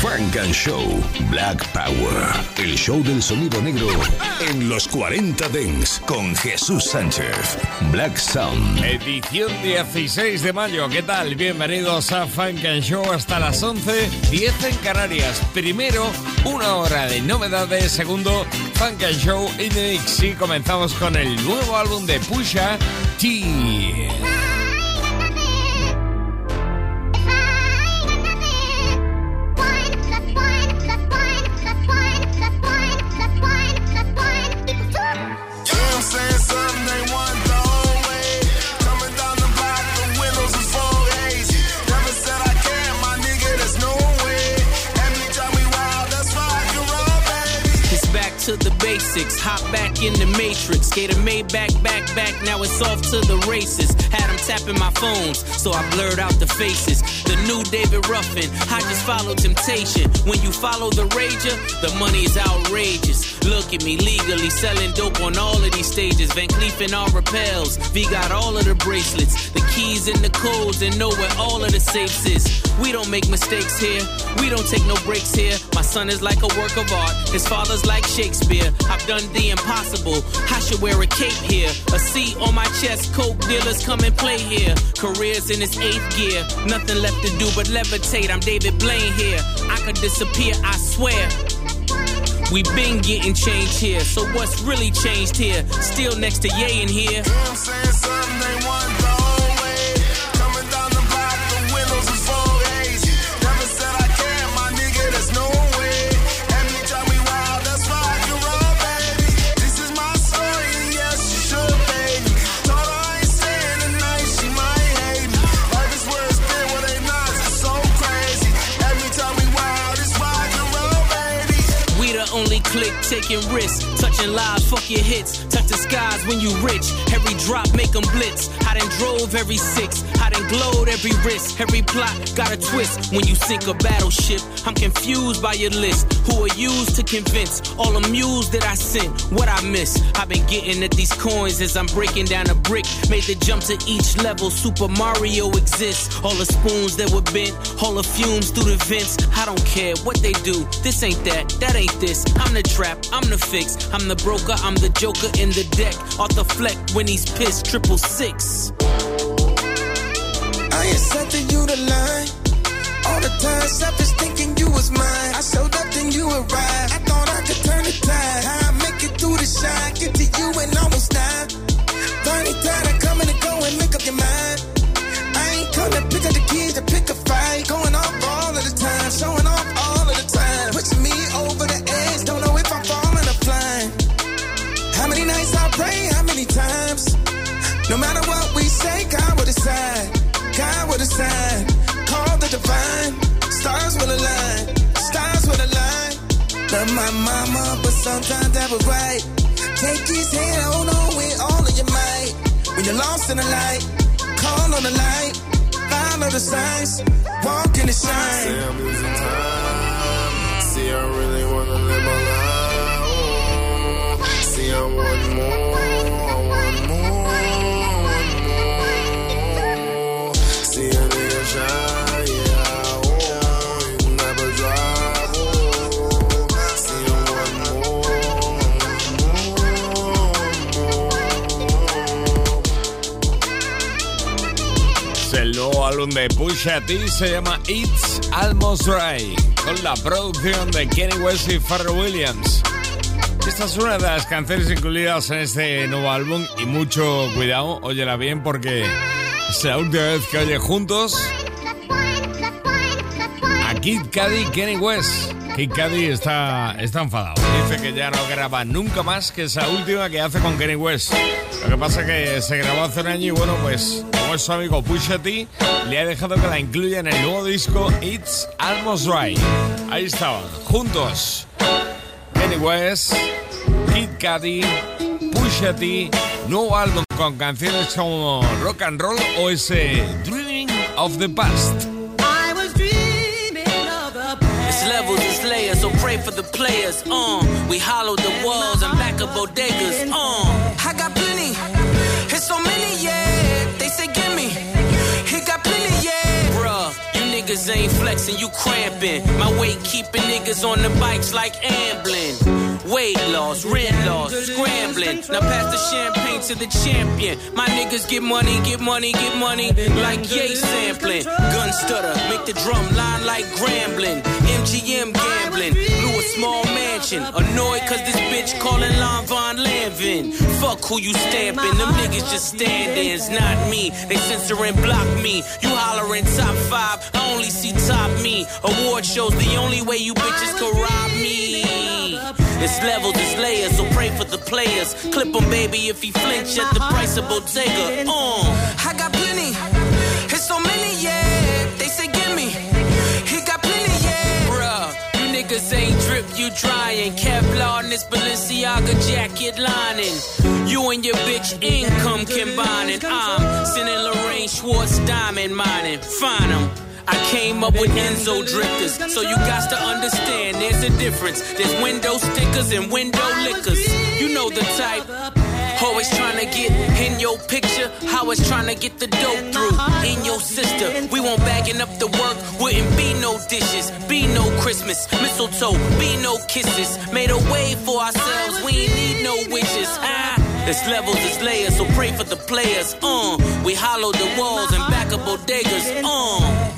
Frank and Show Black Power. El show del sonido negro en los 40 Dents con Jesús Sánchez. Black Sound. Edición 16 de mayo. ¿Qué tal? Bienvenidos a Funk and Show hasta las 11, 10 en Canarias. Primero, una hora de novedades. Segundo, Funk and Show in the Mix. Y comenzamos con el nuevo álbum de Pusha T. basics. Hop back in the matrix. Gator made back, back, back. Now it's off to the races. Had them tapping my phones, so I blurred out the faces. The new David Ruffin. I just follow temptation. When you follow the rager, the money is outrageous. Look at me legally selling dope on all of these stages. Van Cleef and Arpels. V got all of the bracelets, keys and the codes, and know where all of the safes is. We don't make mistakes here. We don't take no breaks here. My son is like a work of art. His father's like Shakespeare. I've done the impossible. I should wear a cape here. A C on my chest. Coke dealers come and play here. Careers in its eighth gear. Nothing left to do but levitate. I'm David Blaine here. I could disappear, I swear. We been getting changed here, so what's really changed here? Still next to Ye in here. Taking risks, touching lives, fuck your hits. Touch the skies when you rich. Every drop make 'em blitz. I done drove every six. Glowed every wrist. Every plot got a twist. When you sink a battleship, I'm confused by your list. Who are used to convince all the mules that I sent? What I miss? I've been getting at these coins as I'm breaking down a brick. Made the jump to each level. Super Mario exists. All the spoons that were bent, all the fumes through the vents. I don't care what they do. This ain't that, that ain't this. I'm the trap, I'm the fix. I'm the broker, I'm the joker in the deck. The fleck when he's pissed, triple six. I setting you the line. All the time, selfish thinking you was mine. I showed up, then you arrived. I thought I could turn the tide. How I make it through the shine, get to you and almost die. Stars will align. Stars will align. Love my mama, but sometimes that was right. Take his hand, hold on with all of your might. When you're lost in the light, call on the light. Follow the signs. Walk in the shine. Say I'm losing time. See, I really wanna live my life. See, I want more. Álbum de Pusha T, se llama It's Almost Dry, con la producción de Kenny West y Pharrell Williams. Esta es una de las canciones incluidas en este nuevo álbum y mucho cuidado, óyela bien porque es la última vez que oye juntos a Kid Cudi y Kenny West. Kid Cudi está, está enfadado. Dice que ya no graba nunca más que esa última que hace con Kenny West. Lo que pasa es que se grabó hace un año y bueno, pues su amigo Pusha T, le ha dejado que la incluya en el nuevo disco It's Almost Right. Ahí estaban, juntos. Kenny West, Kid Cudi, Pusha T, nuevo álbum con canciones como Rock and Roll o ese Dreaming of the Past. It's levels, it's layers, so pray for the players. Uh, we hollow the walls and back of bodegas. Uh, I got plenty. It's so many, yeah. They say gimme. He got plenty, yeah. bruh, you niggas ain't flexing, you cramping. My weight keeping niggas on the bikes like ambling. Weight loss, rent loss, scrambling. Now pass the champagne to the champion. My niggas get money, get money, get money. Like yay sampling. Gun stutter, make the drum line like grambling. MGM gambling. Mansion. Annoyed cause this bitch calling Lon Von Lanvin. Fuck who you stamping. Them niggas just stand-ins, not me. They censor and block me. You hollering top five. I only see top me. Award shows the only way you bitches can rob me. It's levels, it's layers, so pray for the players. Clip him, baby, if he flinch at the price of Bottega. Uh. Niggas ain't drip, you drying. Kevlar in this Balenciaga jacket lining. You and your bitch income combining. I'm sending Lorraine Schwartz diamond mining. Find. I came up with Enzo drifters, so you got to understand there's a difference. There's window stickers and window liquors. You know the type. Always trying to get in your picture, how it's trying to get the dope through. In your sister, we won't bagging up the work, wouldn't be no dishes, be no Christmas, mistletoe, be no kisses. Made a way for ourselves, we ain't need no wishes. Ah. It's levels, it's layers, so pray for the players. Uh, we hollow the walls and back of bodegas. Uh,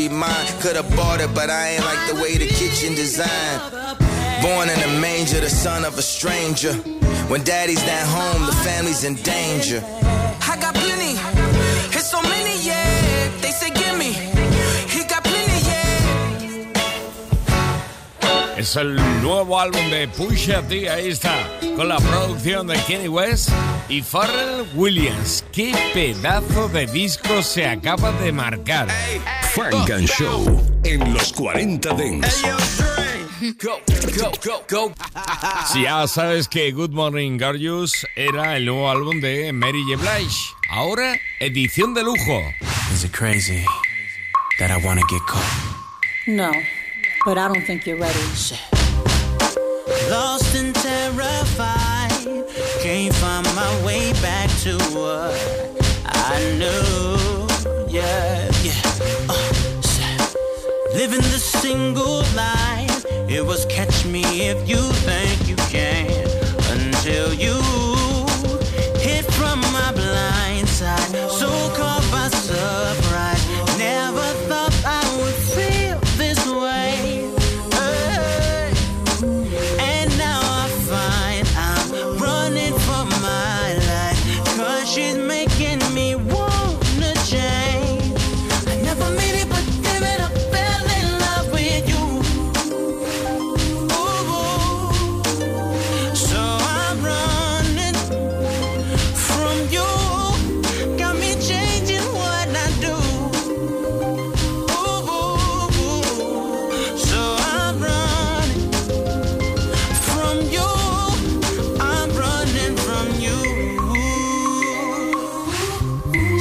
mine. Could've bought it, but I ain't like the way the kitchen designed. Born in a manger, the son of a stranger. When daddy's not home, the family's in danger. I got plenty, it's so many, yeah. They say gimme, he got plenty, yeah. Es el nuevo álbum de Pusha T, ahí está, con la producción de Kenny West y Pharrell Williams. ¡Qué pedazo de disco se acaba de marcar! Frank and Show en los 40 Dents. Go, go, go, go. Si ya sabes que Good Morning Gorgeous era el nuevo álbum de Mary J. Blige, ahora edición de lujo. Is it crazy that I wanna get caught? No, but I don't think you're ready. Lost and terrified, can't find my way back to what I knew. Yeah, yeah. Uh, living the single life, it was catch me if you think you can. Until you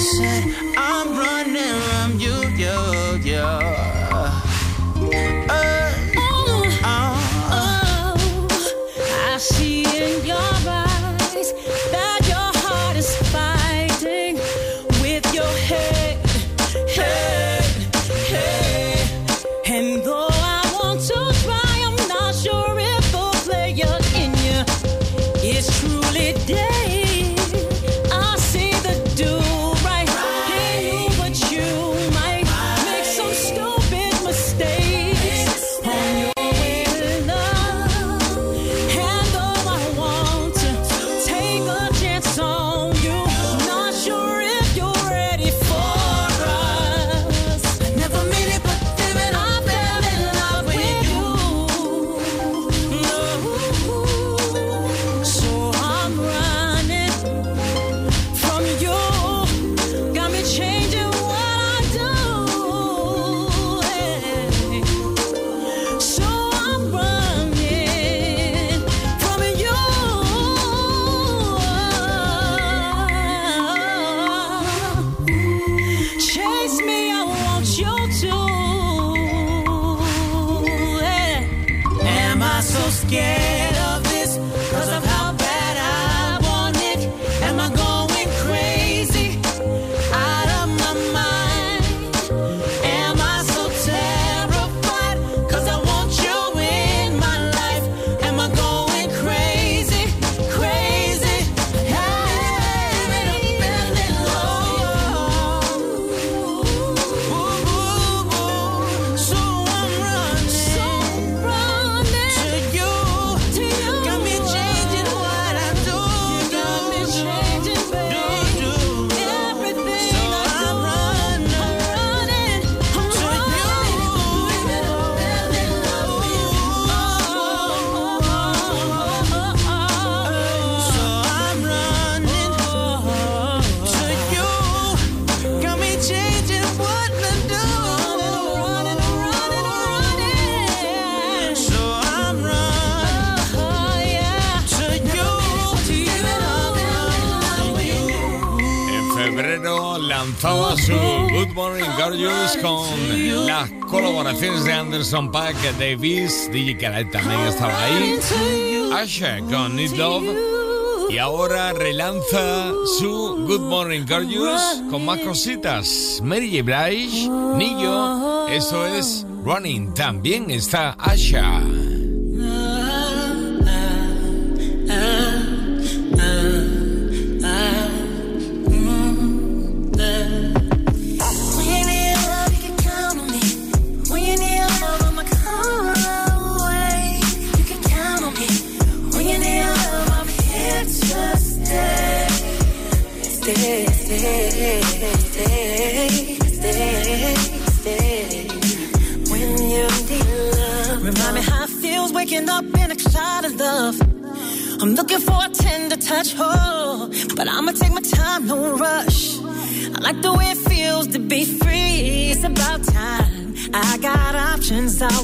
said con las colaboraciones de Anderson Paak, Davis, DJ Khaled también estaba ahí, Asha con Need Love y ahora relanza su Good Morning Gorgeous con más cositas. Mary J. Blige, eso es Running, también está Asha.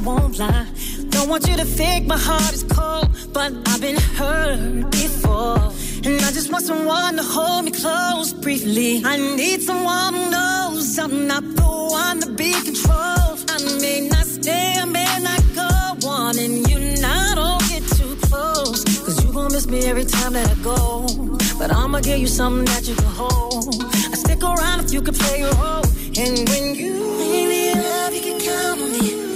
Won't lie. Don't want you to think my heart is cold, but I've been hurt before. And I just want someone to hold me close briefly. I need someone who knows I'm not the one to be controlled. I may not stay, I may not go on, and you now don't get too close. Cause you gon' miss me every time that I go. But I'ma give you something that you can hold. I stick around if you can play your role. And when you, need love, you can count on me.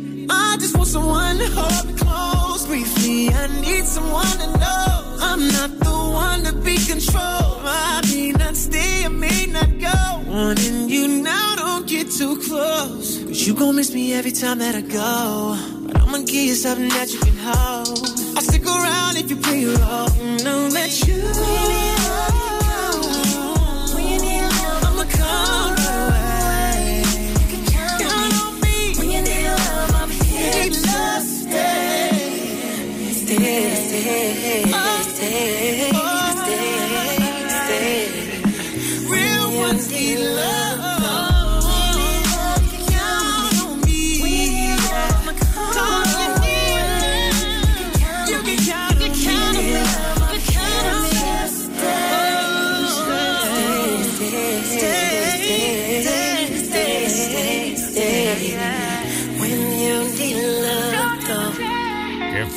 I just want someone to hold me close briefly. I need someone to know I'm not the one to be controlled. I may not stay, I may not go. Wanting you now, don't get too close. Cause you gon' miss me every time that I go. But I'ma give you something that you can hold. I'll stick around if you play your role. Know that you. When Stay, stay,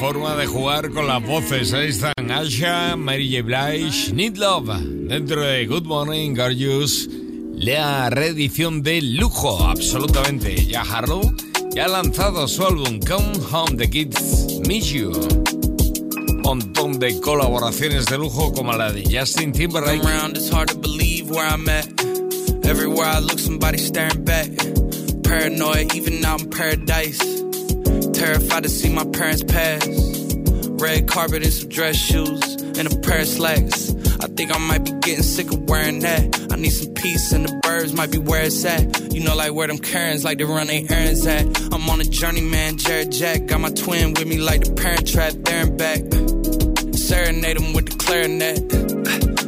forma de jugar con las voces. Ahí están Asha, Mary J. Blige, Need Love. Dentro de Good Morning, Gorgeous. La reedición de lujo, absolutamente. Ya Harlow ya ha lanzado su álbum Come Home The Kids Miss You. Montón de colaboraciones de lujo como la de Justin Timberlake. Everywhere I look, somebody staring back. Paranoid, even out in paradise. Terrified to see my parents pass. Red carpet and some dress shoes and a pair of slacks. I think I might be getting sick of wearing that. I need some peace and the birds might be where it's at. You know, like where them Karens like to run their errands at. I'm on a journey, man, Jared Jack. Got my twin with me like the parent trap there and back. Serenade them with the clarinet.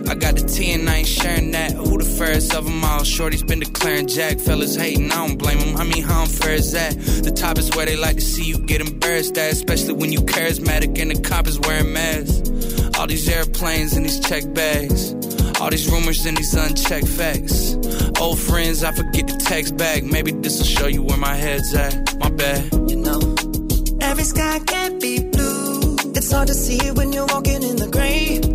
I got the T and I ain't sharing that. Who the fairest of them all? Shorty's been declaring Jack. Fellas hating, I don't blame them. I mean, how unfair is that? The top is where they like to see you get embarrassed at, especially when you charismatic and the cop is wearing masks. All these airplanes and these check bags. All these rumors and these unchecked facts. Old friends, I forget to text back. Maybe this'll show you where my head's at. My bad. You know, every sky can't be blue. It's hard to see it when you're walking in the gray.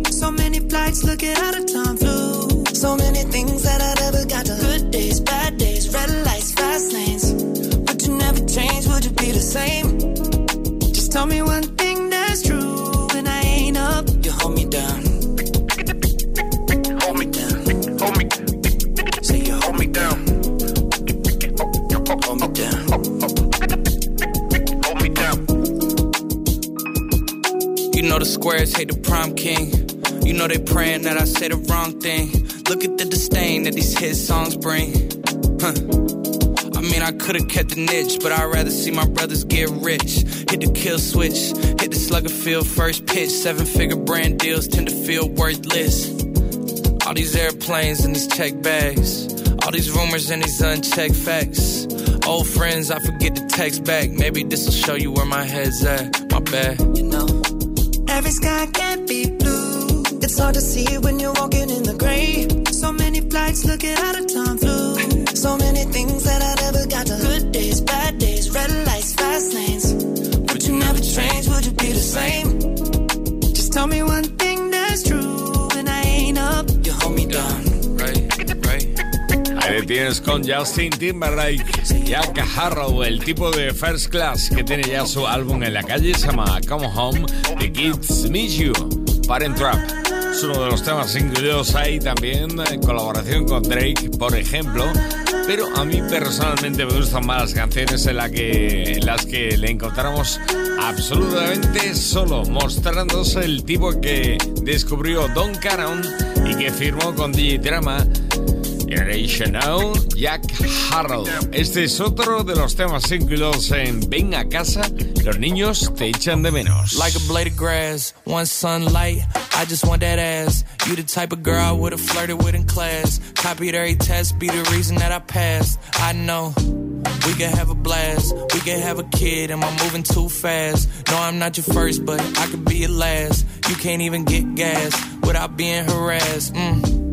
Flights looking out of time flew. So many things that I never got to. Good days, bad days, red lights, fast lanes. Would you never change? Would you be the same? Just tell me one thing that's true. When I ain't up, you hold me down. Hold me down. Hold me. Say you hold me down. Hold me down. Hold me down. You know the squares hate the prom king. You know they praying that I say the wrong thing. Look at the disdain that these hit songs bring. Huh. I mean, I could've kept the niche, but I'd rather see my brothers get rich. Hit the kill switch, hit the slugger field first pitch. Seven figure brand deals tend to feel worthless. All these airplanes and these check bags. All these rumors and these unchecked facts. Old friends, I forget to text back. Maybe this'll show you where my head's at. My bad. You know, every sky blue. It's hard to see when you're walking in the gray. So many flights looking out of time flew. So many things that I never got to. Good days, bad days, red lights, fast lanes. Would you never change? Would you be the same? Just tell me one thing that's true. When I ain't up, you hold me down. Right, right. Ahí tienes con Justin Timberlake, Jack Harrow, el tipo de First Class que tiene ya su álbum en la calle, se llama Come Home, The Kids Miss You, Parent Trap. Es uno de los temas incluidos ahí también en colaboración con Drake, por ejemplo. Pero a mí personalmente me gustan más las canciones en, las que le encontramos absolutamente solo, mostrándose el tipo que descubrió Don Caron y que firmó con DJ Drama Generation Now, Jack Harlow. Este es otro de los temas incluidos en Ven a casa, los niños te echan de menos. Like a blade of grass, one sunlight. I just want that ass. You the type of girl I would've flirted with in class. Copied every test, be the reason that I passed. I know. We can have a blast, we can have a kid. Am I moving too fast? No, I'm not your first, but I could be your last. You can't even get gas without being harassed. Mm.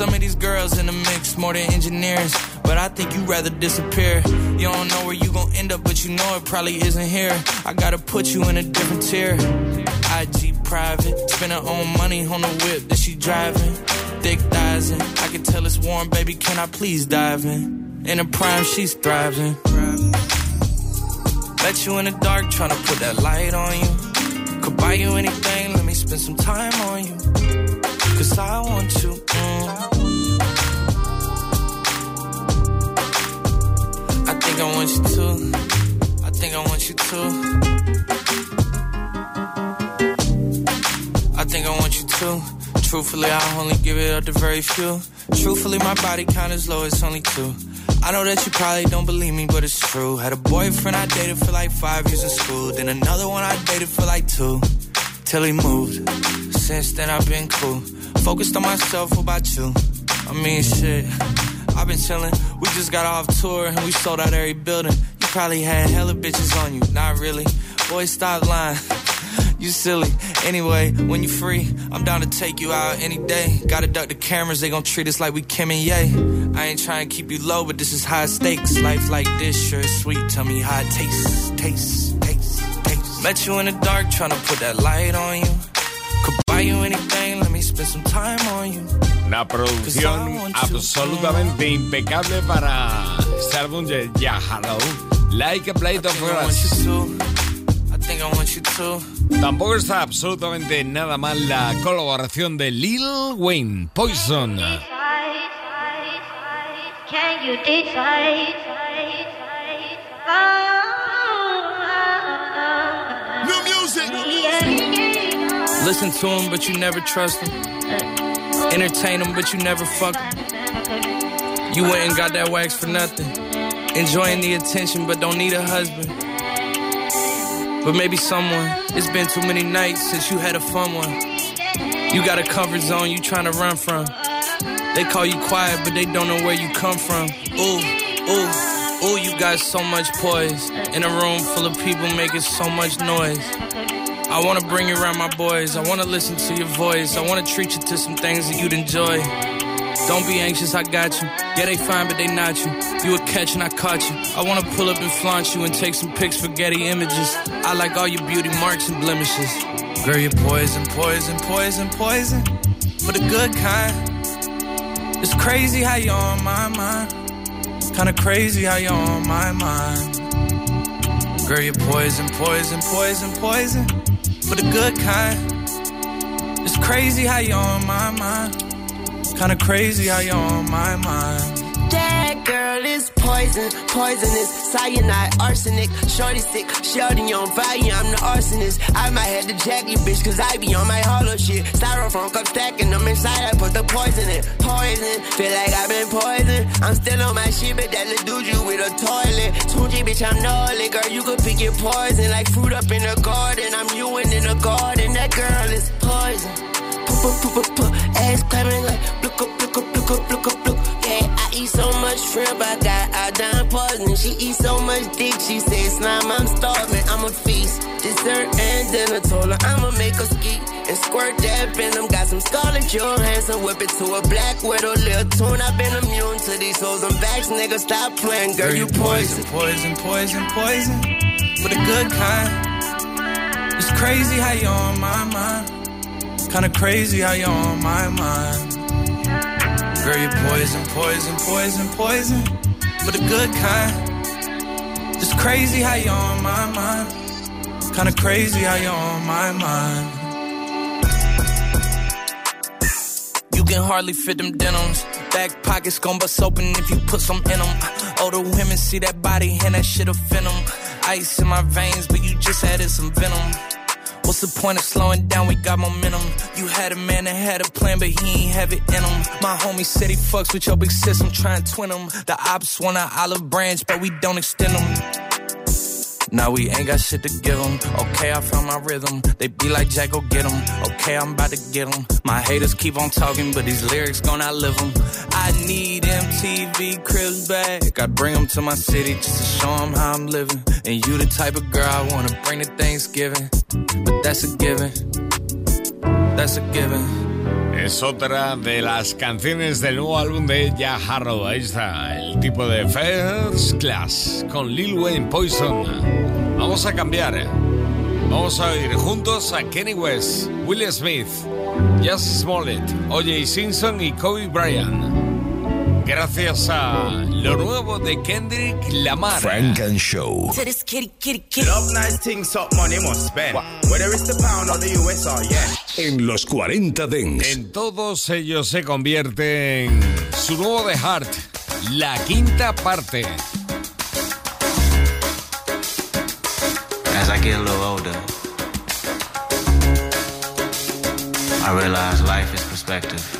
Some of these girls in the mix more than engineers, but I think you rather disappear. You don't know where you gon' end up, but you know it probably isn't here. I gotta put you in a different tier. IG private, spend her own money on the whip that she driving. Thick thighs and I can tell it's warm, baby. Can I please dive in? In the prime, she's thriving. Let you in the dark, tryna put that light on you. Could buy you anything, let me spend some time on you. Cause I want you. Think I want you to. I think I want you to. I think I want you to. Truthfully, I only give it up to very few. Truthfully, my body count is low, it's only two. I know that you probably don't believe me, but it's true. Had a boyfriend I dated for like five years in school, then another one I dated for like two. Till he moved. Since then, I've been cool. Focused on myself, what about you? I mean, shit. I've been chillin'. We just got off tour and we sold out every building. You probably had hella bitches on you. Not really. Boy, stop lying. You silly. Anyway, when you free, I'm down to take you out any day. Gotta duck the cameras, they gon' treat us like we Kim and Ye. I ain't trying to keep you low, but this is high stakes. Life like this, sure is sweet. Tell me how it tastes, tastes, tastes, tastes. Met you in the dark, tryna put that light on you. Could buy you anything, Una producción absolutamente impecable para este álbum de Jack Harlow, Like a Blade of I want Grass. you to. I think I want you to. Tampoco está absolutamente nada mal la colaboración de Lil Wayne, Poison. Can you decide? New music. Listen to him, but you never trust him. Entertain them, but you never fuck him. You went and got that wax for nothing. Enjoying the attention, but don't need a husband. But maybe someone. It's been too many nights since you had a fun one. You got a comfort zone you trying to run from. They call you quiet, but they don't know where you come from. Ooh, ooh, ooh, you got so much poise. In a room full of people making so much noise. I wanna bring you around my boys. I wanna listen to your voice. I wanna treat you to some things that you'd enjoy. Don't be anxious, I got you. Yeah, they fine, but they not you. You a catch and I caught you. I wanna pull up and flaunt you and take some pics for Getty images. I like all your beauty marks and blemishes. Girl, you're poison, poison, poison, poison. For the good kind. It's crazy how you're on my mind. Kinda crazy how you're on my mind. Girl, you're poison, poison, poison, poison. For the good kind. It's crazy how you're on my mind. Kinda crazy how you're on my mind. That girl is poison, poisonous, cyanide, arsenic. Shorty sick, shorty on fire, I'm the arsonist. I might have to jack you, bitch, cause I be on my hollow shit. Styrofoam cup stacking them inside, I put the poison in. Poison, feel like I've been poisoned. I'm still on my shit, but that little dude you with a toilet. 2G, bitch, I'm gnarly, girl, you could pick your poison. Like fruit up in the garden, I'm you in the garden. That girl is poison. Ass clapping like, look up, look up, look up, look up, look eat so much shrimp, I got iodine poisoning. She eat so much dick, she said, slime, I'm starving. I'm a feast, dessert and dinner. Told her I'ma make her ski and squirt that venom. Got some Scarlett Johansson, whip it to a black widow. Little tune, I've been immune to these hoes and backs, nigga. Stop playing, girl, you poison. Poison, poison, poison. For a good kind. It's crazy how you're on my mind. Kinda crazy how you're on my mind. Girl, you're poison, poison, poison, poison. For the good kind. It's crazy how you're on my mind. Kinda crazy how you're on my mind. You can hardly fit them denims. Back pockets gon' bust open if you put some in them. Older oh, women see that body and that shit offend them. Ice in my veins, but you just added some venom. What's the point of slowing down? We got momentum. You had a man that had a plan, but he ain't have it in him. My homie said he fucks with your big sis. I'm trying to twin him. The ops want an olive branch, but we don't extend them. Now we ain't got shit to give them. Okay, I found my rhythm. They be like, Jack, go get them. Okay, I'm about to get them. My haters keep on talking, but these lyrics gon' outlive them. I need MTV cribs back. I bring them to my city just to show them how I'm living. And you the type of girl I wanna bring to Thanksgiving. But that's a given. That's a given. Es otra de las canciones del nuevo álbum de Ya Harrow. Ahí está, el tipo de First Class con Lil Wayne Poison. Vamos a cambiar, ¿eh? Vamos a oír juntos a Kenny West, Will Smith, Jazz Smollett, O.J. Simpson y Kobe Bryant. Gracias a lo nuevo de Kendrick Lamar. Frank and Show. To this kitty, kitty, kitty. Love nice things, up money must spend. Whether it's the pound or the US or yen. En los 40 Dents. En todos ellos se convierte en su nuevo de Heart, la quinta parte. As I get a little older, I realize life is perspective.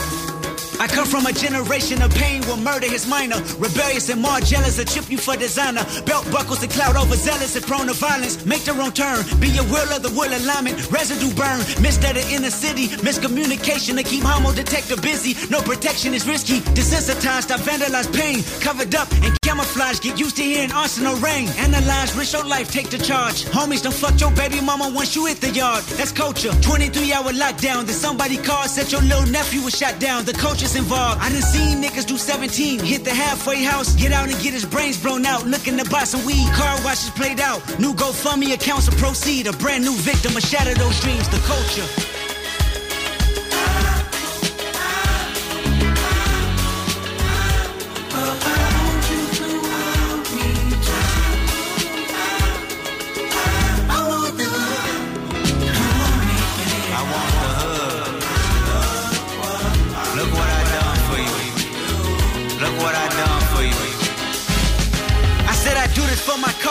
I come from a generation of pain where murder is minor. Rebellious and more jealous, a chip you for designer. Belt buckles and cloud overzealous and prone to violence. Make the wrong turn, be a will of the will alignment. Residue burn, missed at the inner city. Miscommunication to keep homo detector busy. No protection is risky. Desensitized, I vandalize pain. Covered up and camouflage, get used to hearing arsenal rain. Analyze, risk your life, take the charge. Homies don't fuck your baby mama once you hit the yard. That's culture. 23 hour lockdown. Then somebody called, said your little nephew was shot down. The culture's involved. I done seen niggas do 17, hit the halfway house, get out and get his brains blown out. Looking to buy some weed, car washes played out. New GoFundMe accounts to proceed. A brand new victim, a shatter those dreams. The culture.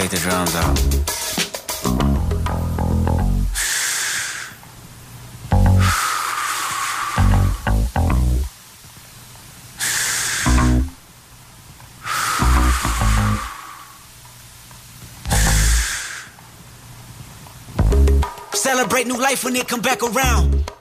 Take the drums out. Celebrate new life when it come back around.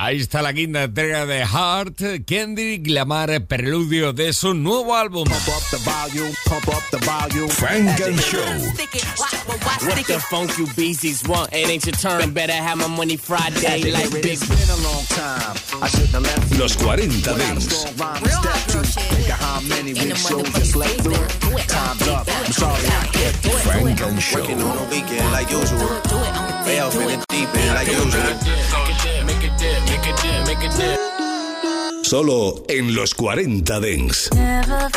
Ahí está la quinta entrega de Heart, Kendrick Lamar, preludio de su nuevo álbum. Frank and Show. What the funk you beasties want? It ain't your turn. Better have my money Friday like big. been a long time. I shouldn't have left you. Los 40 Dents. Think of how many big shows you slept through. Time's up. I'm sorry I kept you. Frank and Show. Working on a weekend like usual. Way off in the deep end like usual. Solo en los 40 Dents. Never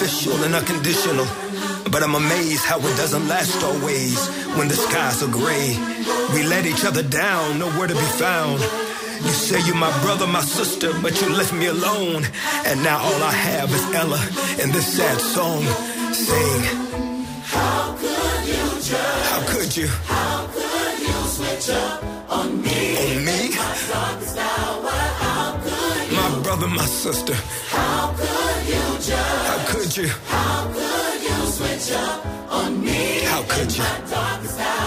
sacrificial and unconditional. But I'm amazed how it doesn't last always when the skies are gray. We let each other down, nowhere to be found. You say you're my brother, my sister, but you left me alone. And now all I have is Ella and this sad song. Sing. How could you judge? How could you? How could you switch up on me? On me? My? My brother, my sister. How could you? How could you switch up on me? How could you?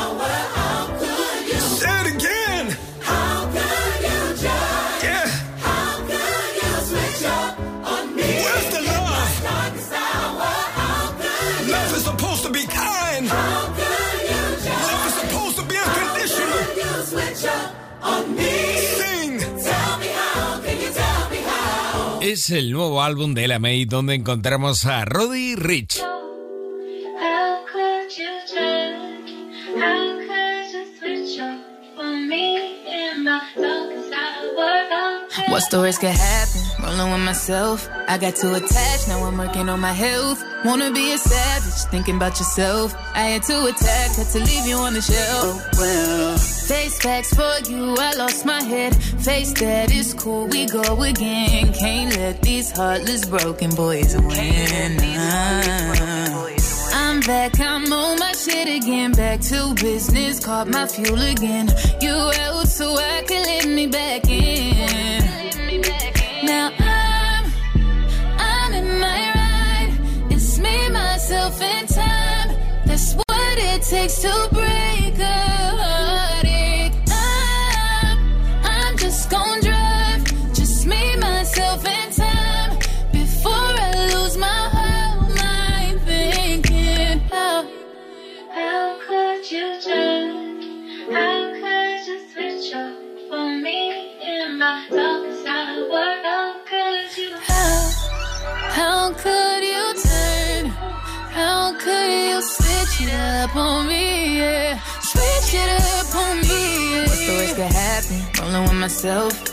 Es el nuevo álbum de la May donde encontramos a Roddy Rich. How could you turn? How could you switch up on me in my darkest hour? What stories could happen? Rolling with myself. I got too attached, now I'm working on my health. Wanna be a savage, thinking about yourself. I had to attack, had to leave you on the shelf. well, face facts for you, I lost my head. Face that is cool, we go again. Can't let these heartless broken boys win. I'm back, I'm on my shit again. Back to business, caught my fuel again. You out so I can let me back in. Now I'm, I'm in my ride. It's me, myself, and time. That's what it takes to break How could you? How, how could you turn? How could you switch it up on me? Yeah. Switch it up on me. Yeah. What stories could happen? Rolling with myself.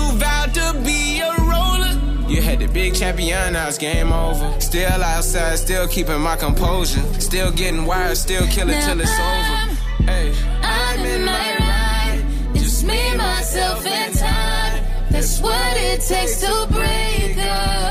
vowed to be a roller. You had the big champion, now it's game over. Still outside, still keeping my composure. Still getting wired, still killing till it's over. Hey, I'm in my ride. Just me, myself, and time. That's what it takes to break a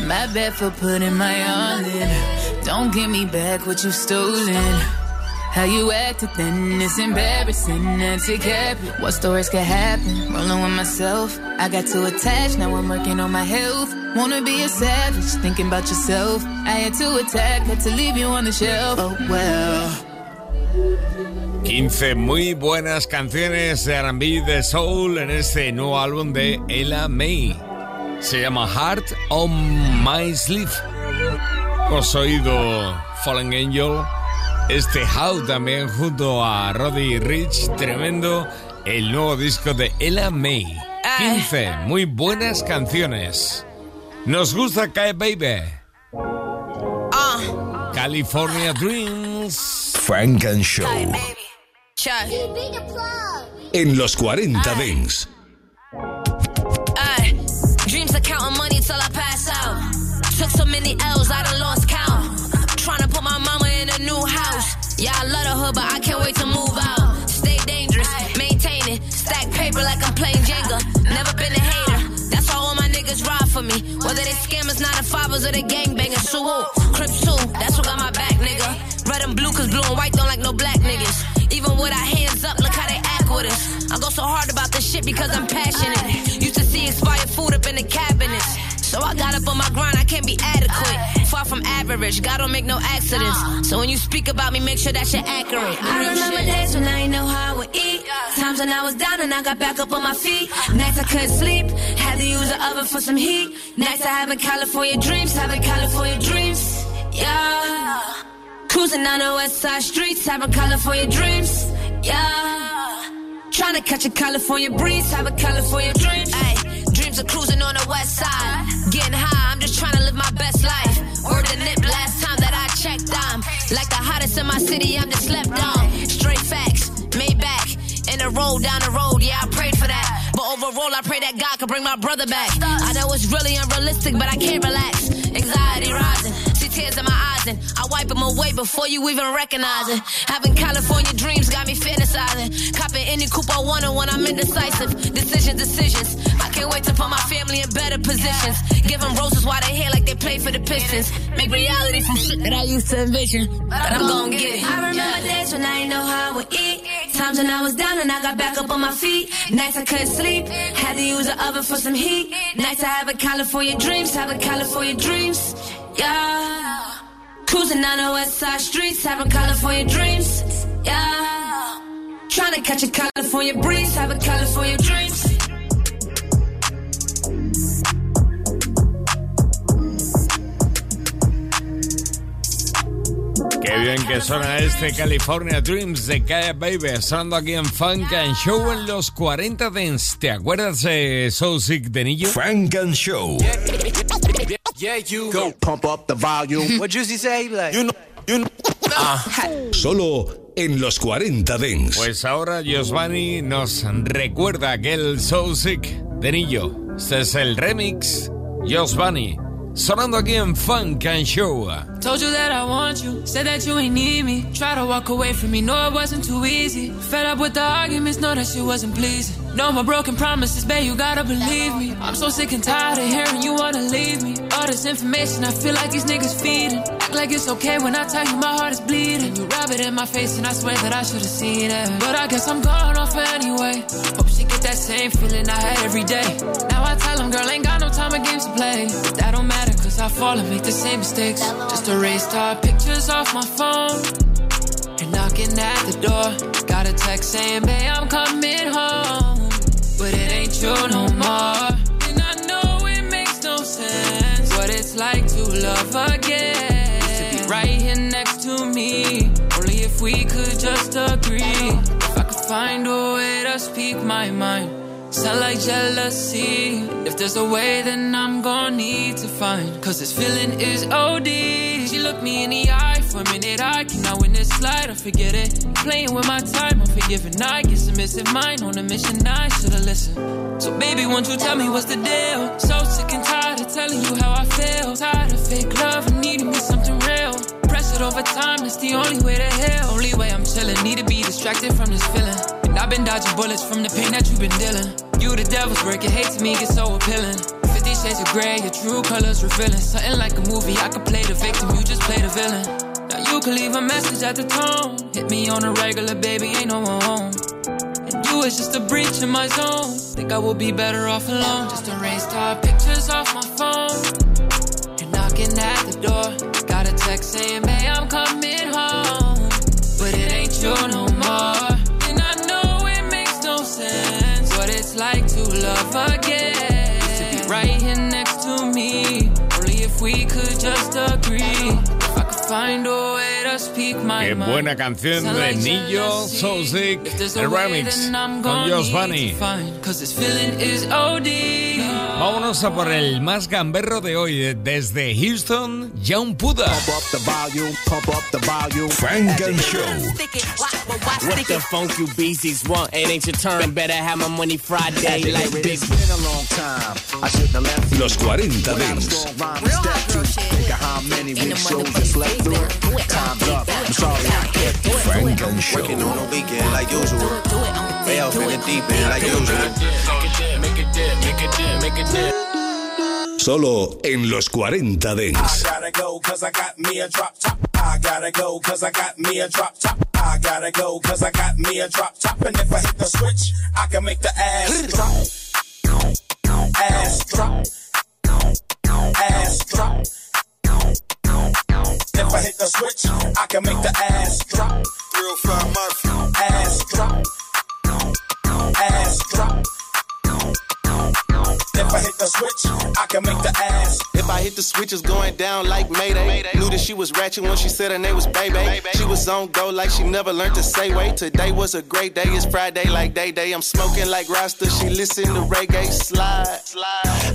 my bad for putting my all in. Don't give me back what you stolen. How you acted then, is embarrassing. It, cap. What stories could happen? Rolling with myself. I got too attached, now I'm working on my health. Wanna be a savage, thinking about yourself. I had to attack, had to leave you on the shelf. Oh well. 15 muy buenas canciones de R&B de Soul en este nuevo álbum de Ella Mai. Se llama Heart on My Sleeve. Os oído Fallen Angel. Este How también junto a Roddy Rich. Tremendo. El nuevo disco de Ella May. 15 muy buenas canciones. Nos gusta Kae Baby. California Dreams. Frank and Show. En los 40 Dents. Took so many L's, I done lost count. Trying to put my mama in a new house. Yeah, I love the hood, but I can't wait to move out. Stay dangerous, maintain it. Stack paper like I'm playing Jenga. Never been a hater. That's all my niggas ride for me. Whether they scammers, nine to fivers, or they gangbangers. So who? Crips too, that's what got my back, nigga. Red and blue, cause blue and white don't like no black niggas. Even with our hands up, look how they act with us. I go so hard about this shit because I'm passionate. Used to see expired food up in the cabinets. So I got up on my grind, I can't be adequate. Far from average, God don't make no accidents. So when you speak about me, make sure that you're accurate. I remember days when I ain't know how I would eat. Times when I was down and I got back up on my feet. Nights I couldn't sleep, had to use the oven for some heat. Nights I have having California dreams, having California dreams. Yeah. Cruising on the west side streets, having California dreams. Yeah. Trying to catch a California breeze, having California dreams. Ay, dreams of cruising on the west side. Getting high, I'm just trying to live my best life. Word the nip last time that I checked, I'm like the hottest in my city, I'm just slept on. Straight facts, made back. In a road down the road, yeah, I prayed for that. But overall, I pray that God could bring my brother back. I know it's really unrealistic, but I can't relax. Away before you even recognize it. Having California dreams got me fantasizing. Copping any coupe I want when I'm indecisive. Decisions, decisions. I can't wait to put my family in better positions. Give them roses while they here like they play for the Pistons. Make reality from shit that I used to envision. But I'm gonna get it. I remember days when I ain't know how I would eat. Times when I was down and I got back up on my feet. Nights I couldn't sleep, had to use the oven for some heat. Nights I having California dreams, having California dreams. Yeah. Cruising down the west side streets, having California dreams. Yeah. Trying to catch a California breeze, having California dreams. Qué bien que suena este California Dreams de Kaya Baby, sonando aquí en Funk and Show en los 40 Dents. ¿Te acuerdas de Soul Sick de Nillo? Frank and Show. Yeah, you go pump up the volume. what Juicy say? Like, you know, you know. Solo en los 40 Dents. Pues ahora Giovanni nos recuerda aquel Soul Sick de Nillo. Este es el remix Giovanni, sonando aquí en Funk and Show. Told you that I want you, said that you ain't need me. Try to walk away from me, know it wasn't too easy. Fed up with the arguments, know that shit wasn't pleasing. No more broken promises, babe, you gotta believe me. I'm so sick and tired of hearing you wanna leave me. All this information, I feel like these niggas feeding. Act like it's okay when I tell you my heart is bleeding. You rub it in my face and I swear that I should've seen it. But I guess I'm going off anyway. Hope she get that same feeling I had every day. Now I tell them, girl, ain't got no time or games to play. But that don't matter, cause I fall and make the same mistakes. Just erased our pictures off my phone. You're knocking at the door. Got a text saying, babe, I'm coming home. We could just agree. If I could find a way to speak my mind. Sound like jealousy. If there's a way, then I'm gonna need to find. Cause this feeling is OD. She looked me in the eye for a minute. I cannot win this slide, I forget it. Playing with my time, I'm forgiving. I guess I'm mine on a mission. I should've listened. So, baby, won't you tell me what's the deal? So sick and tired of telling you how I feel. Tired of fake love and needing me real. Pressured over time, it's the only way to heal. Only way I'm chilling. Need to be distracted from this feeling. And I've been dodging bullets from the pain that you've been dealing. You the devil's work, it hates me gets so appealing. Fifty shades of gray, your true colors revealing. Something like a movie, I could play the victim, you just play the villain. Now you can leave a message at the tone. Hit me on a regular, baby, ain't no one home. And you is just a breach in my zone. Think I would be better off alone. Just erased our pictures off my phone. You're knocking at the door. Text saying, babe, I'm coming home. But it ain't you no more. And I know it makes no sense. What it's like to love again. To be right here next to me. Only if we could just agree. If I could find a way Qué buena canción de Nillo So Sick, el remix con Josh Bunny. Vámonos a por el más gamberro de hoy desde Houston, John Puda. Frank and Show. What the funk you beasties want? It ain't your turn. Better have my money Friday like big. Los 40 Dents. Show. Working on the weekend like usual. Way off in the deep end like usual. Solo en los 40 I Dents. gotta go cause I got me a drop top. I gotta go cause I got me a drop top. I gotta go cause I got me a drop top. And if I hit the switch, I can make the ass drop. Ass drop. Ass drop. If I hit the switch, I can make the ass drop. Real fine Murphy. Ass drop. Ass drop. If I hit the switch, I can make the ass. If I hit the switch, it's going down like Mayday. Knew that she was ratchet when she said her name was Baby. She was on go like she never learned to say wait. Today was a great day, it's Friday like day day. I'm smoking like Rasta, she listen to reggae slide.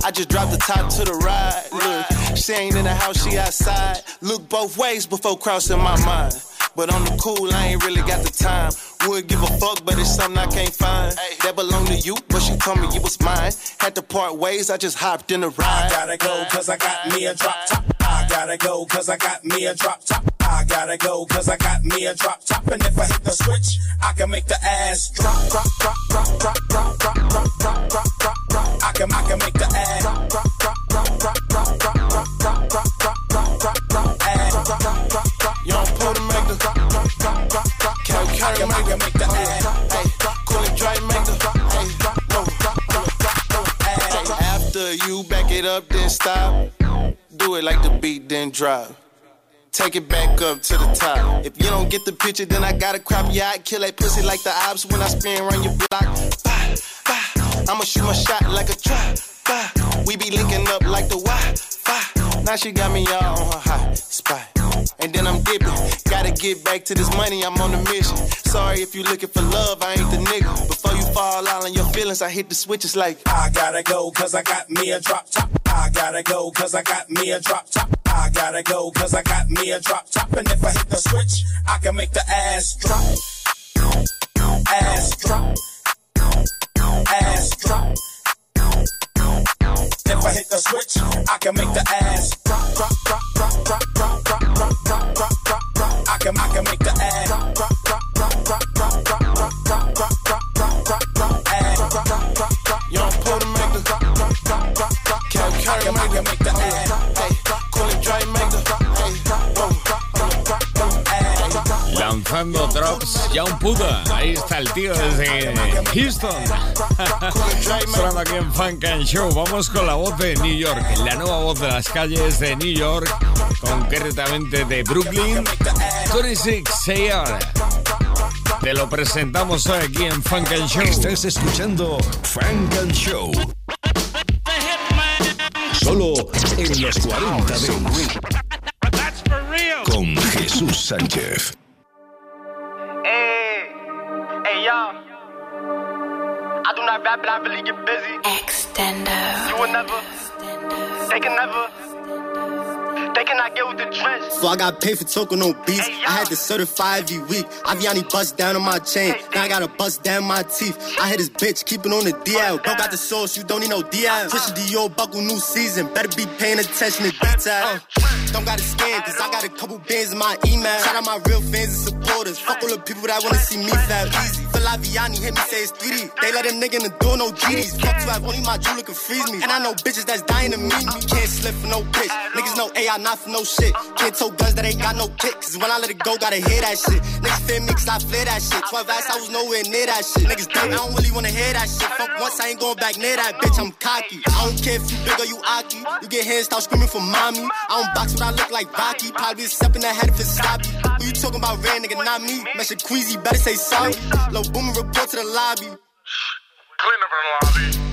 I just dropped the top to the ride. Look, she ain't in the house, she outside. Look both ways before crossing my mind. But on the cool, I ain't really got the time. Would give a fuck, but it's something I can't find. That belong to you, but she told me it was mine. Had to part ways, I just hopped in the ride. I gotta go cause I got me a drop top. I gotta go cause I got me a drop top. I gotta go cause I got me a drop top. And if I hit the switch, I can make the ass drop, drop, drop, drop, drop, drop, drop, drop, drop, drop, drop, drop. I can, I can make the ass drop, drop, drop, drop, drop, drop, drop, drop, drop, drop, drop, drop, drop, drop, ass drop, drop, drop, drop. Young Puerto make the drop, drop, drop, drop, drop. Cal I Curry can, I make You back it up, then stop. Do it like the beat, then drop. Take it back up to the top. If you don't get the picture, then I gotta crop your eye. Kill that pussy like the ops when I spin around your block. Bah, bah. I'ma shoot my shot like a trap. We be linking up like the Wi-Fi. Now she got me all on her hot spot and then I'm dipping. Gotta get back to this money, I'm on a mission. Sorry if you looking for love, I ain't the nigga. Before you fall out on your feelings, I hit the switches like I gotta go, cause I got me a drop top. I gotta go, cause I got me a drop top. I gotta go, cause I got me a drop top. And if I hit the switch, I can make the ass drop. Ass drop. Ass drop. If I hit the switch, I can make the ass drop, drop, drop, drop, drop. drop. Drops, Young Puda. Ahí está el tío desde Houston. Sonando aquí en Funk and Show. Vamos con la voz de New York, la nueva voz de las calles de New York, concretamente de Brooklyn. 26 Sayar. Te lo presentamos hoy aquí en Funk and Show. Estás escuchando Funk and Show. Solo en los 40 Dents. Con Jesús Sánchez. Hey, y'all. I do not rap, but I really get busy. Extendo. You will never. They can never. They cannot get with the trench. So I got paid for talking on beats. Hey, I had to certify every week. Aviani bust down on my chain. Hey, now I gotta bust down my teeth. I hit this bitch, keep it on the DL. Don't got the sauce, you don't need no DL. the Dior buckle new season. Better be paying attention to detail. Uh, don't got a scan, cause I got a couple bands in my email. Shout out my real fans and supporters. Fuck all the people that wanna see me fat easy. Vianney hit me, say it's 3D. They let a nigga in the door, no GDs. Fuck to have only my jeweler can freeze me. And I know bitches that's dying to meet me. Can't slip for no bitch. Niggas know AI not for no shit. Can't tow guns that ain't got no kicks. When I let it go, gotta hear that shit. Niggas fear me cause I flare that shit. 12 ass, I was nowhere near that shit. Niggas dumb, I don't really wanna hear that shit. Fuck once, I ain't going back near that bitch. I'm cocky. I don't care if you big or you aki. You get hands, start screaming for mommy. I don't box, but I look like Rocky. Probably a step in the head if it's sloppy. Who you talking about, ran nigga, not me. Measure Queasy, better say sorry. Low boomer report to the lobby. Clean up in the lobby.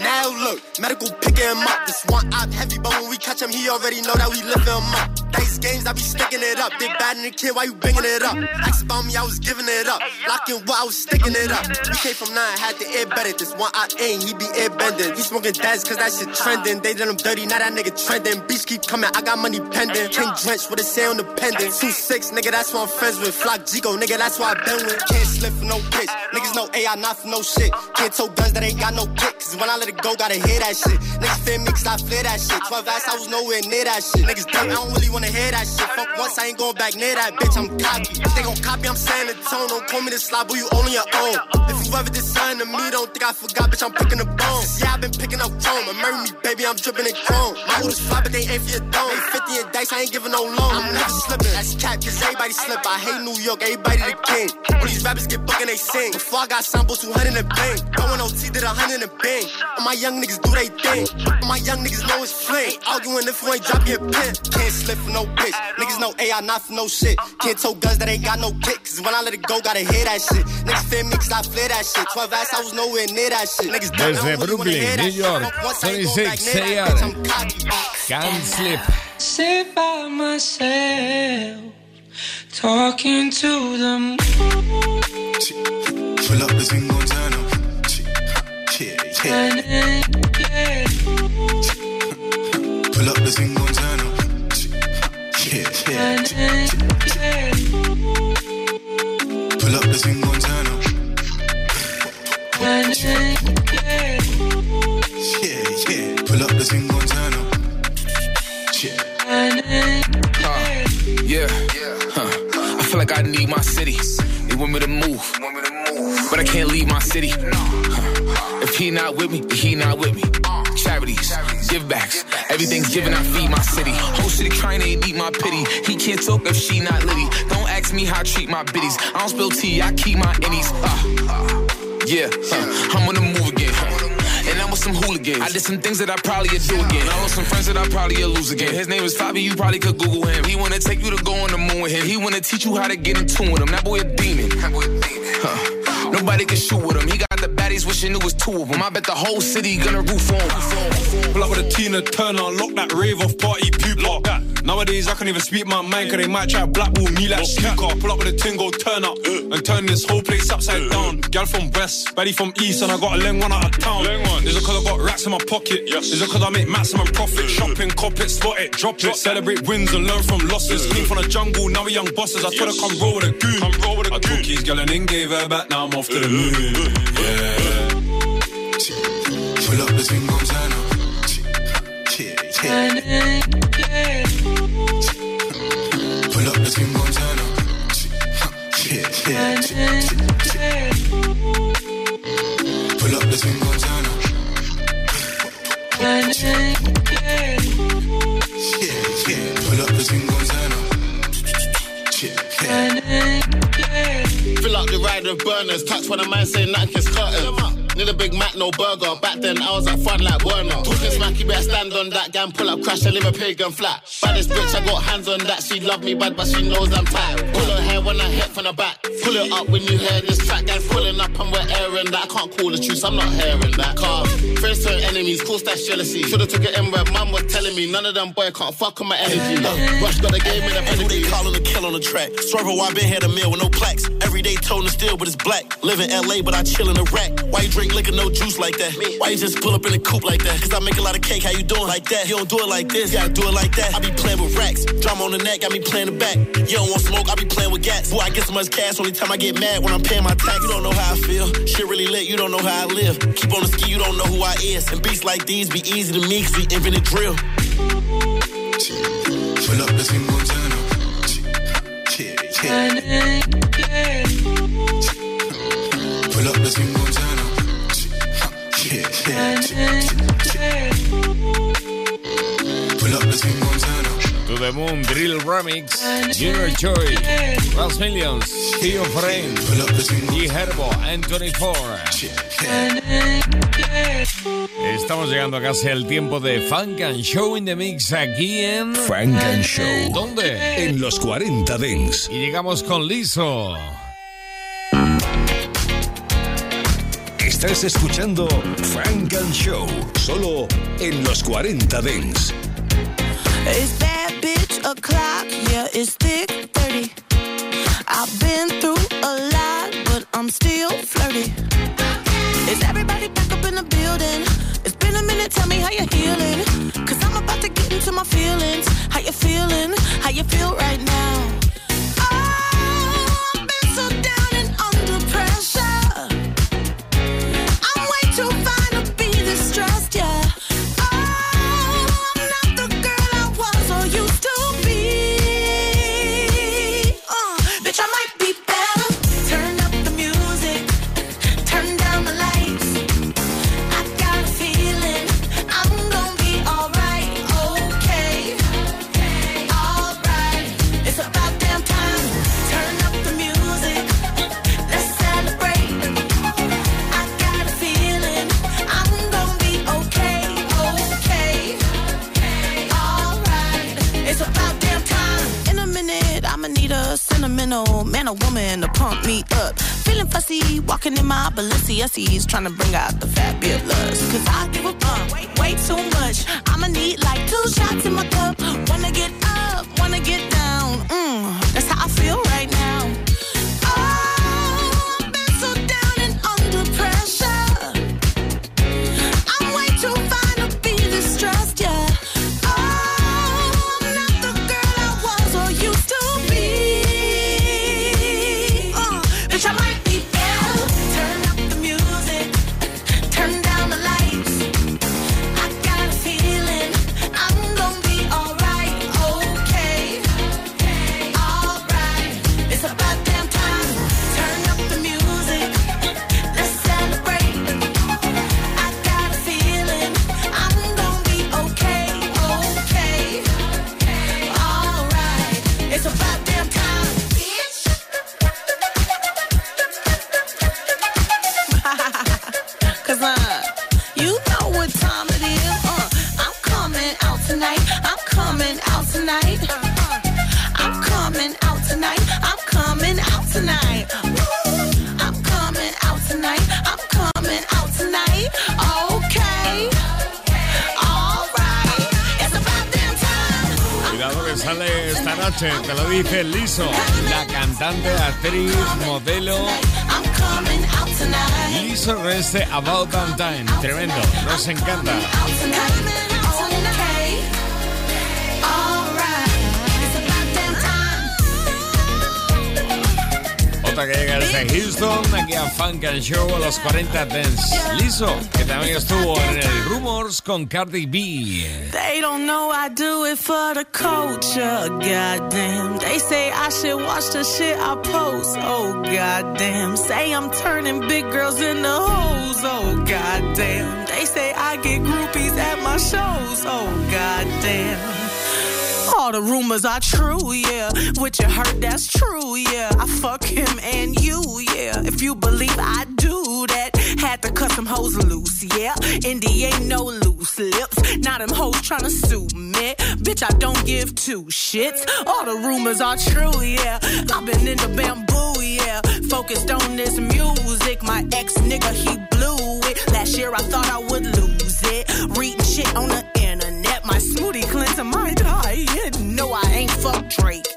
Now look, medical picking him up. This one op heavy, but when we catch him, he already know that we lifting him up. Dice games, I be sticking it up. They bad in the kid, why you bringing it up? Ask about me, I was giving it up. Locking what I was sticking it up. We came from nine, had to air better. This one op ain't, he be air bending. He smoking dads, cause that shit trending. They did him dirty, now that nigga trending. Beach keep coming, I got money pending. King drenched with a the pendant. Two six, nigga, that's what I'm friends with. Flock Jigo, nigga, that's why I been with. Can't slip for no bitch. Niggas know AI not for no shit. Can't tow guns that ain't got no kick. Cause when I let go, gotta hear that shit. Niggas fear me cause I flare that shit. 12 ass, I was nowhere near that shit. Niggas dumb, I don't really wanna hear that shit. Fuck once, I ain't going back near that bitch. I'm cocky. If they gon' copy, I'm saying the tone. Don't call me the slob, but you only your own. If you ever to me, don't think I forgot, bitch. I'm picking the bones. Yeah, I've been picking up chrome. And marry me, baby, I'm dripping in chrome. My hood is fly, but they ain't for your dome. They 50 in dice, I ain't giving no loan. I'm never slipping. That's cap, cause everybody slip. I hate New York, everybody the king. All these rappers get booked and they sing. Before I got samples, 200 in and bang. Going OT, did a 100 and bang. All my young niggas do they thing. All my young niggas know it's flame. Arguing if you ain't drop your pen. Can't slip for no bitch. Niggas know AI not for no shit. Can't tow guns that ain't got no kick. Cause when I let it go, gotta hear that shit. Niggas fear me cause I flare that shit. 12 ass, I was nowhere near that shit. Niggas dumb, I don't really wanna hear Brooklyn, that New shit. York, Fuck I ain't going 26 back near that bitch. I'm cocky. Can't slip. Sit by myself, talking to the moon. Pull up the thing on Yeah, yeah. yeah. Pull up the on turn up. Yeah, yeah. Pull up the on turn up. Yeah, yeah. Pull up the on turn up. Uh, yeah. Huh. I feel like I need my city. They want me to move, but I can't leave my city. Huh. If he not with me, he not with me. Charities, give backs, everything's given. I feed my city. Whole city trying to eat my pity. He can't talk if she not litty. Don't ask me how I treat my biddies. I don't spill tea, I keep my innies. Uh, yeah, huh. I'm on the move again. And I'm with some hooligans. I did some things that I probably would do again. I lost some friends that I probably would lose again. His name is Fabi, you probably could Google him. He wanna take you to go on the moon with him. He wanna teach you how to get in tune with him. That boy a demon. That boy a demon. Huh. Nobody can shoot with him. He got the baddies wishing it was two of them. I bet the whole city gonna roof on. Pull up with a Tina Turner, lock that rave off party that. Nowadays I can't even speak my mind, cause they might try blackball me like snooker. Pull up with a tingle, turn up, uh. and turn this whole place upside uh. down. Gal from west, baddie from east, and I got a leng one out of town. Is it cause I got racks in my pocket? Yes. Is it cause I make maximum profit? Uh. Shopping, cop it, spot it, drop it. Celebrate wins and learn from losses. Came from the jungle, now we young bosses. I told her come roll with a goon. Come roll with a I took his gal and then gave her back, now I'm off to the moon. Yeah. Pull up the thing on turn up. Yeah, yeah. Pull up the thing on turn up. Yeah, yeah. Pull up the thing on turn up. Yeah, yeah. Pull up the thing on turn up. Yeah, yeah. with burners. Touch when a man say nothing is curtain. Need a big Mac, no burger. Back then, I was at front like Werner. Talking smacky, better stand on that. Gang pull up, crash, and leave a and flat. Baddest bitch, I got hands on that. She love me bad, but she knows I'm tight. Pull her hair when I hit from the back. Pull it up when you hear this track. Gang pulling up and we're airing that. I can't call the truth, I'm not hearing that. Car, friends turn enemies, cause that's jealousy. Should've took it in where mum was telling me. None of them boy can't fuck on my energy. Uh, Rush got the game in the Who they calling the kill on the track? Swervo, I been here a meal with no plaques. Everyday tone is still, but it's black. Live in LA, but I chill in a rack. Why you drink liquor, no juice like that? Why you just pull up in a coupe like that? Cause I make a lot of cake, how you doing like that? You don't do it like this, yeah, gotta do it like that. I be playing with racks. Drum on the neck, got me playing the back. You don't want smoke, I be playing with gas. Boy, I get so much cash, only time I get mad when I'm paying my tax. You don't know how I feel. Shit really lit, you don't know how I live. Keep on the ski, you don't know who I is. And beats like these be easy to me, cause we infinite drill. Pull up the swing on turn up. Yeah, yeah. Pull up the swing on turn up. Yeah, To the Moon Drill Remix, Junior Joy, Ross Millions, Theo Frame y Herbo N24. Estamos llegando casi al tiempo de Funk and Show in the Mix aquí en Funk and Show. ¿Dónde? En los 40 Dents. Y llegamos con Liso. Estás escuchando Funk and Show, solo en los 40 Dents. O'clock, yeah, it's thick 30. I've been through a lot, but I'm still flirty. Is everybody back up in the building? It's been a minute, tell me how you're healing. Cause I'm about to get into my feelings. How you feeling? How you feel right now? My Balenciennes, trying to bring out the fabulous. Cause I este About Damn Time, tremendo, nos encanta. Otra que llega desde Houston, aquí a Funk and Show a los 40 Dance. Liso, que también estuvo en el Rumors con Cardi B. They don't know I do it for the culture, goddamn. They say I should watch the shit I toes. Oh goddamn, say I'm turning big girls into hoes. Oh goddamn, they say I get groupies at my shows. Oh goddamn. All the rumors are true, yeah. What you heard, that's true, yeah. I fuck him and you, yeah. If you believe I do had to cut some hoes loose, yeah. Indy ain't no loose lips. Now them hoes tryna sue me. Bitch, I don't give two shits. All the rumors are true, yeah. I've been in the bamboo, yeah. Focused on this music. My ex nigga, he blew it. Last year I thought I would lose it. Reading shit on the internet. My smoothie cleanser, my diet. No, I ain't fuck Drake.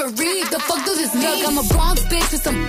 overread. The fuck does this mean? Look, I'm a Bronx bitch with some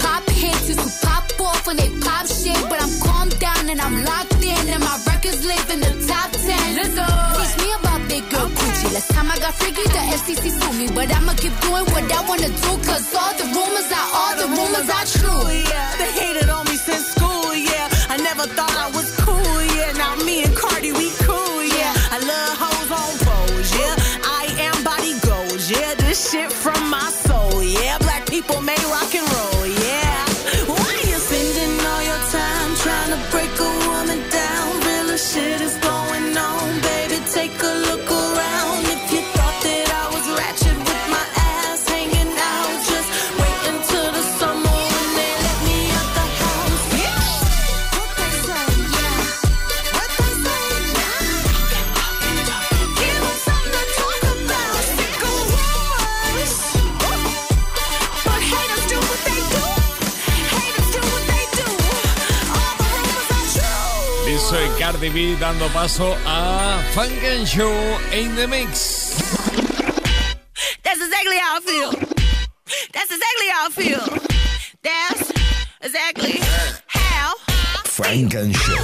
Cardi B dando paso a Funk and Show in the Mix. That's exactly how I feel. That's exactly how I feel. That's exactly how. Frank and Show.